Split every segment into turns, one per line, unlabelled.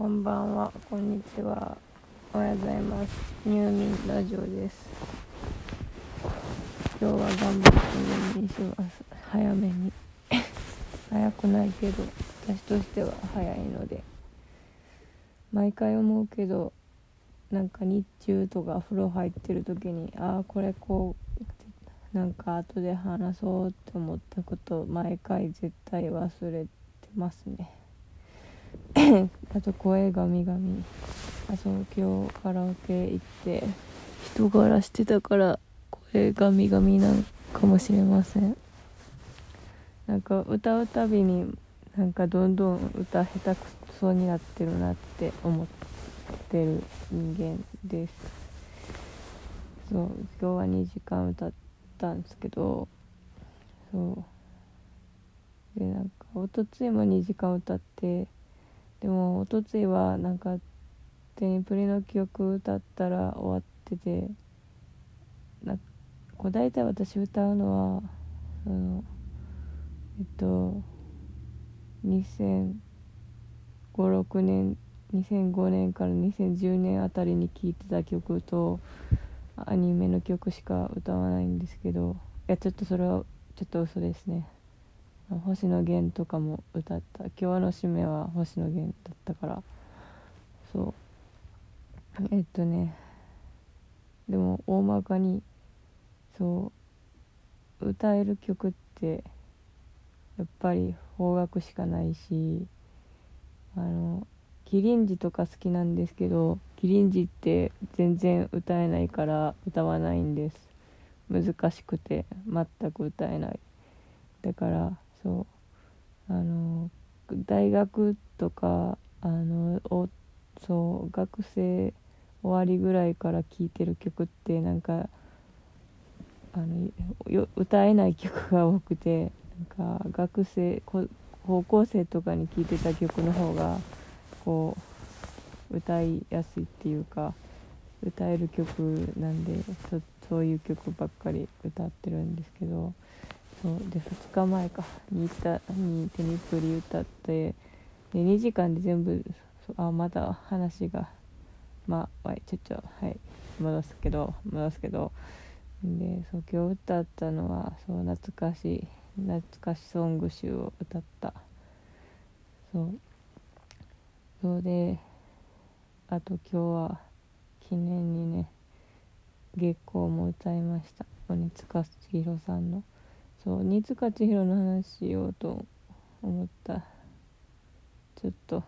こんばんは、こんにちは。おはようございます。入眠ラジオです。今日は頑張って入眠します。早めに。早くないけど、私としては早いので。毎回思うけど、なんか日中とか風呂入ってる時に、ああ、これこう、なんか後で話そうって思ったこと、毎回絶対忘れてますね。あと声がみがみあそう今日カラオケ行って。人柄してたから声がみがみなんかもしれません。なんか歌うたびになんかどんどん歌下手くそになってるなって思ってる人間です。そう今日は2時間歌ったんですけど。そう。でなんかおとついも2時間歌ってでもおとついはなんかテニプリの曲歌ったら終わっててなこう大体私歌うのはそのえっと2005,6年2005年から2010年あたりに聴いてた曲とアニメの曲しか歌わないんですけどいやちょっとそれはちょっと嘘ですね。星野源とかも歌った。今日の締めは星野源だったから。そう。えっとね。でも大まかにそう。歌える曲ってやっぱり邦楽しかないしあのキリンジとか好きなんですけどキリンジって全然歌えないから歌わないんです。難しくて全く歌えない。だからそう。あの大学とかあのおそう学生終わりぐらいから聴いてる曲ってなんかあのよ歌えない曲が多くてなんか学生高校生とかに聴いてた曲の方がこう歌いやすいっていうか歌える曲なんでそそういう曲ばっかり歌ってるんですけどそう。で2日前か。に歌にテニプリ歌ってで2時間で全部あまだ話がまあはいちょっとはい戻すけど戻すけど。でそう今日歌ったのはそう懐かしい懐かしソング集を歌った。そう。そうであと今日は記念にね月光も歌いました。鬼塚千尋さんの。そう新塚千尋の話しようと思った。ちょっと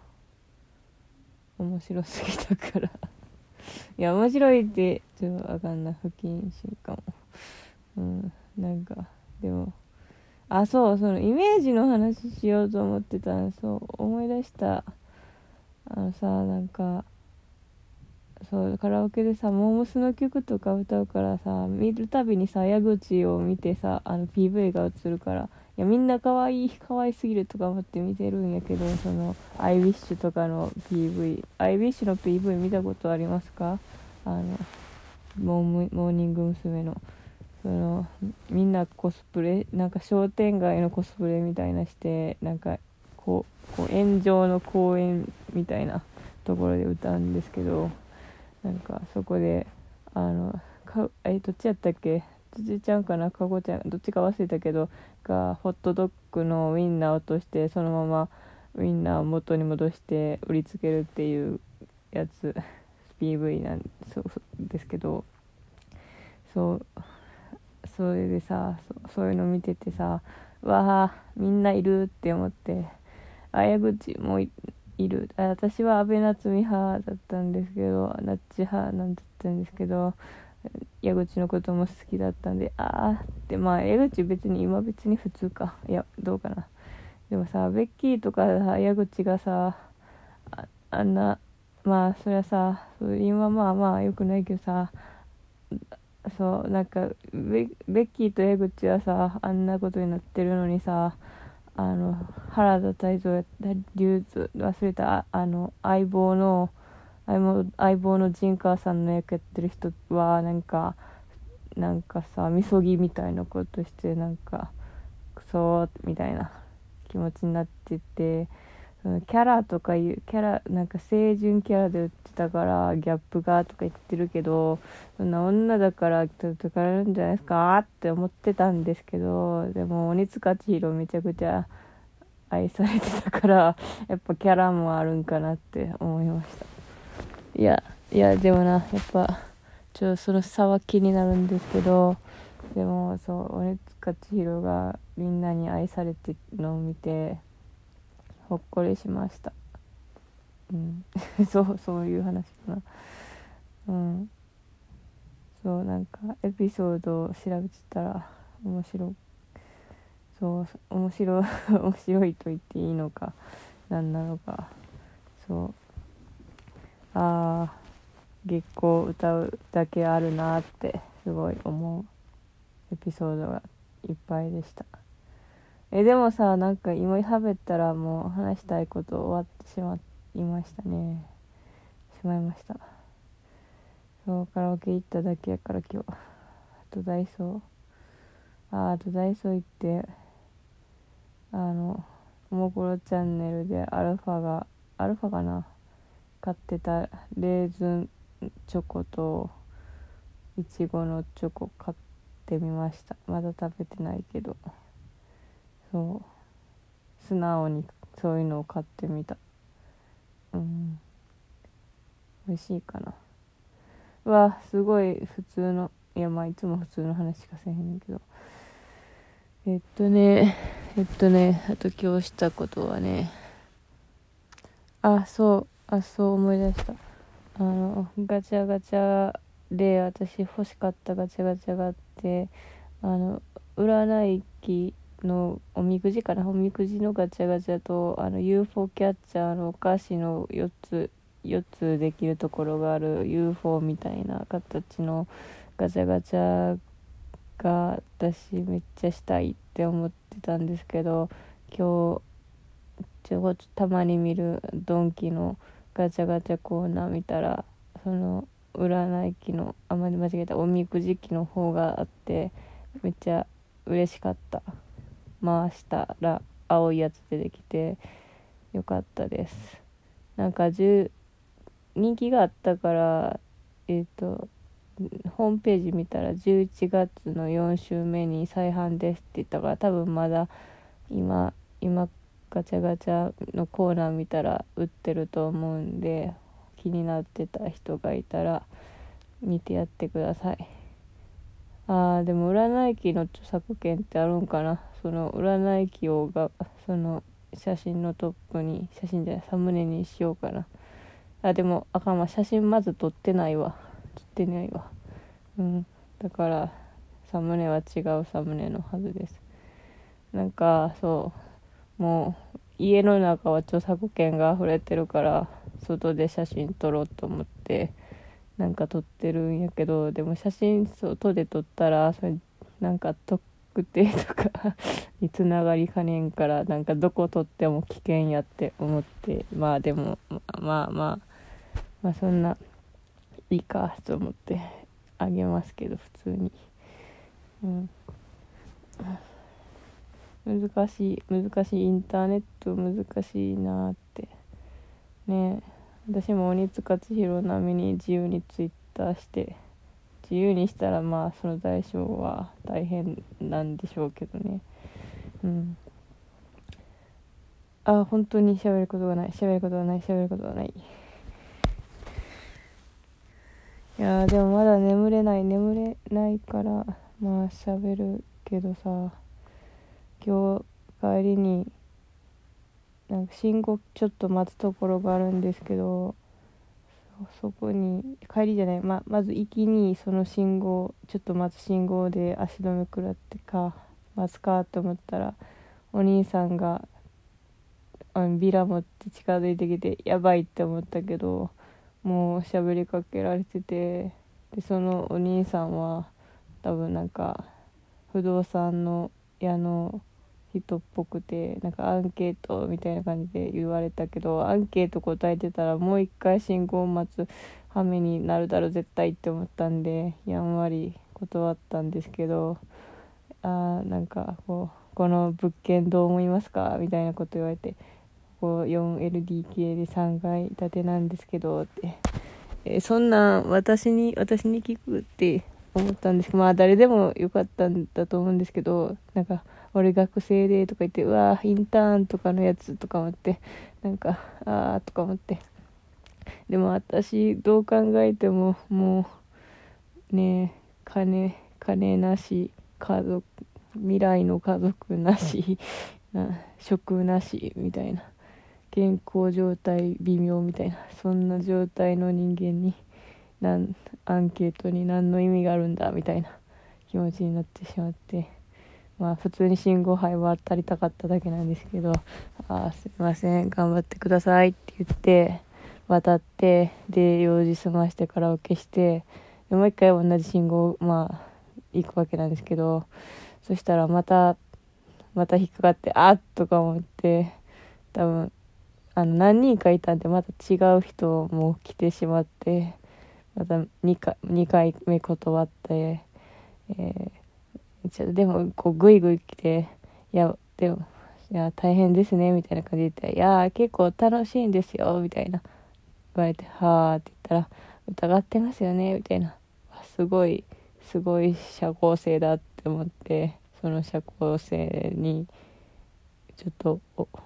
面白すぎたから。いや面白いってちょっとあかんない。不謹慎かも。うんなんかでもあそうそのイメージの話しようと思ってたそう思い出した。あのさなんかそうカラオケでさモームスの曲とか歌うからさ見るたびにさ矢口を見てさあの PV が映るからいやみんな可愛い可愛すぎるとか思って見てるんやけどそのアイウィッシュとかの PV アイウィッシュの PV 見たことありますか？あのモーニング娘。のそのみんなコスプレなんか商店街のコスプレみたいなしてなんかこうこう炎上の公園みたいなところで歌うんですけどなんかそこであのかえどっちやったっけ？辻ちゃんかな？かごちゃん。どっちか忘れたけどがホットドッグのウインナー落としてそのままウインナーを元に戻して売りつけるっていうやつ。PV なんそうですけど。そうそれでさそういうの見ててさわあみんないるって思ってあ矢口もいる。あ私は安倍夏実派だったんですけどナッチ派なんだったんですけど矢口のことも好きだったんでああってまあ矢口別に今別に普通か。いやどうかな。でもさベッキーとかさ矢口がさああんなまあそりゃさ今まあまあよくないけどさそうなんかベベッキーと矢口はさあんなことになってるのにさあの原田泰造やった流通忘れたあの相棒の相棒の陣川さんの役やってる人はなんかなんかさみそぎみたいなことしてなんかクソみたいな気持ちになっててキャラとかいうキャラなんか清純キャラで売ってたからギャップがとか言ってるけどそんな女だから叩かれるんじゃないですかって思ってたんですけどでも鬼塚千尋めちゃくちゃ愛されてたからやっぱキャラもあるんかなって思いました。いやいやでもなやっぱちょっとその差は気になるんですけどでもそう鬼塚千尋がみんなに愛されてるのを見てほっこりしました。うん。そうそういう話かな。うん。そうなんかエピソードを調べてたら面白そう面白い 面白いと言っていいのか何なのか。そう。ああ月光歌うだけあるなってすごい思うエピソードがいっぱいでした。えでもさなんか今喋ったらもう話したいこと終わってしまいましたね。しまいました。そうカラオケ行っただけやから今日。あとダイソー。ああとダイソー行ってあのももクロチャンネルでアルファがアルファかな？買ってたレーズンチョコといちごのチョコ買ってみました。まだ食べてないけど。そう。素直にそういうのを買ってみた。うん。美味しいかな。うわすごい普通の。いやまあいつも普通の話しかせへんねんけど。えっとねえっとねあと今日したことはね。あそう。あそう思い出した。あのガチャガチャで私欲しかったガチャガチャがあってあの占い機のおみくじかなおみくじのガチャガチャとあの UFO キャッチャーのお菓子の4つ4つできるところがある UFO みたいな形のガチャガチャが私めっちゃしたいって思ってたんですけど今日ちょたまに見るドンキのガチャガチャコーナー見たらその占い機のあんまり間違えたおみくじ機の方があってめっちゃ嬉しかった。回したら青いやつ出てきてよかったです。なんか10人気があったからえっ、ー、とホームページ見たら11月の4週目に再販ですって言ったから多分まだ今今ガチャガチャのコーナー見たら売ってると思うんで気になってた人がいたら見てやってください。あーでも占い機の著作権ってあるんかな？その占い機をがその写真のトップに写真じゃないサムネにしようかな。あでもあかんわ。写真まず撮ってないわ。撮ってないわ。うん。だからサムネは違うサムネのはずです。なんかそう。もう家の中は著作権が溢れてるから外で写真撮ろうと思ってなんか撮ってるんやけどでも写真外で撮ったらそれなんか特定とか につながりかねんからなんかどこ撮っても危険やって思ってまあでもまあまあまあ、そんないいかと思ってあげますけど普通に。うん。難しい難しいインターネット難しいなって。ね。え私も鬼塚千尋並みに自由にツイッターして自由にしたらまあその代償は大変なんでしょうけどね。うん。あ本当に喋ることがない。喋ることがない。喋ることがない。いやでもまだ眠れない。眠れないからまあ喋るけどさ今日帰りになんか信号ちょっと待つところがあるんですけどそこに帰りじゃない、ままず行きにその信号ちょっと待つ信号で足止め食らってか待つかと思ったらお兄さんがあのビラ持って近づいてきてやばいって思ったけどもう喋りかけられててでそのお兄さんは多分なんか不動産の矢の人っぽくてなんかアンケートみたいな感じで言われたけどアンケート答えてたらもう一回信号を待つ羽目になるだろ絶対って思ったんでやんわり断ったんですけどあーなんかこうこの物件どう思いますか？みたいなこと言われてこ 4LDK で3階建てなんですけどってえー、そんなん私に私に聞くって思ったんですけどまあ誰でもよかったんだと思うんですけどなんか俺学生でとか言ってうわインターンとかのやつとか思ってなんかああとか思って。でも私どう考えてももうね金金なし家族未来の家族なし食なしみたいな。健康状態微妙みたいな。そんな状態の人間になんアンケートに何の意味があるんだみたいな気持ちになってしまってまあ普通に信号配は渡りたかっただけなんですけど「あすいません頑張ってください」って言って渡ってで用事済ましてカラオケしてでもう一回同じ信号まあ行くわけなんですけどそしたらまたまた引っかかってあっとか思って多分あの何人かいたんでまた違う人も来てしまってまた2回 ,2 回目断って、えー、ちょでもこうグイグイ来て「いやでもいや大変ですね」みたいな感じで言って「いや結構楽しいんですよ」みたいな。言われて「はあ」って言ったら「疑ってますよね」みたいなすごいすごい社交性だって思ってその社交性にちょっと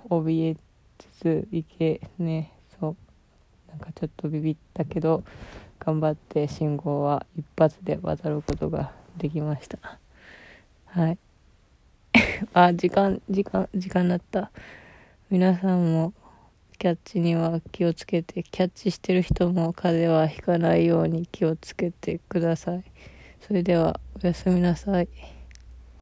お怯えつついけねそう。なんかちょっとビビったけど頑張って信号は一発で渡ることができました。はい。あ時間時間時間なった。皆さんもキャッチには気をつけてキャッチしてる人も風邪はひかないように気をつけてください。それではおやすみなさい。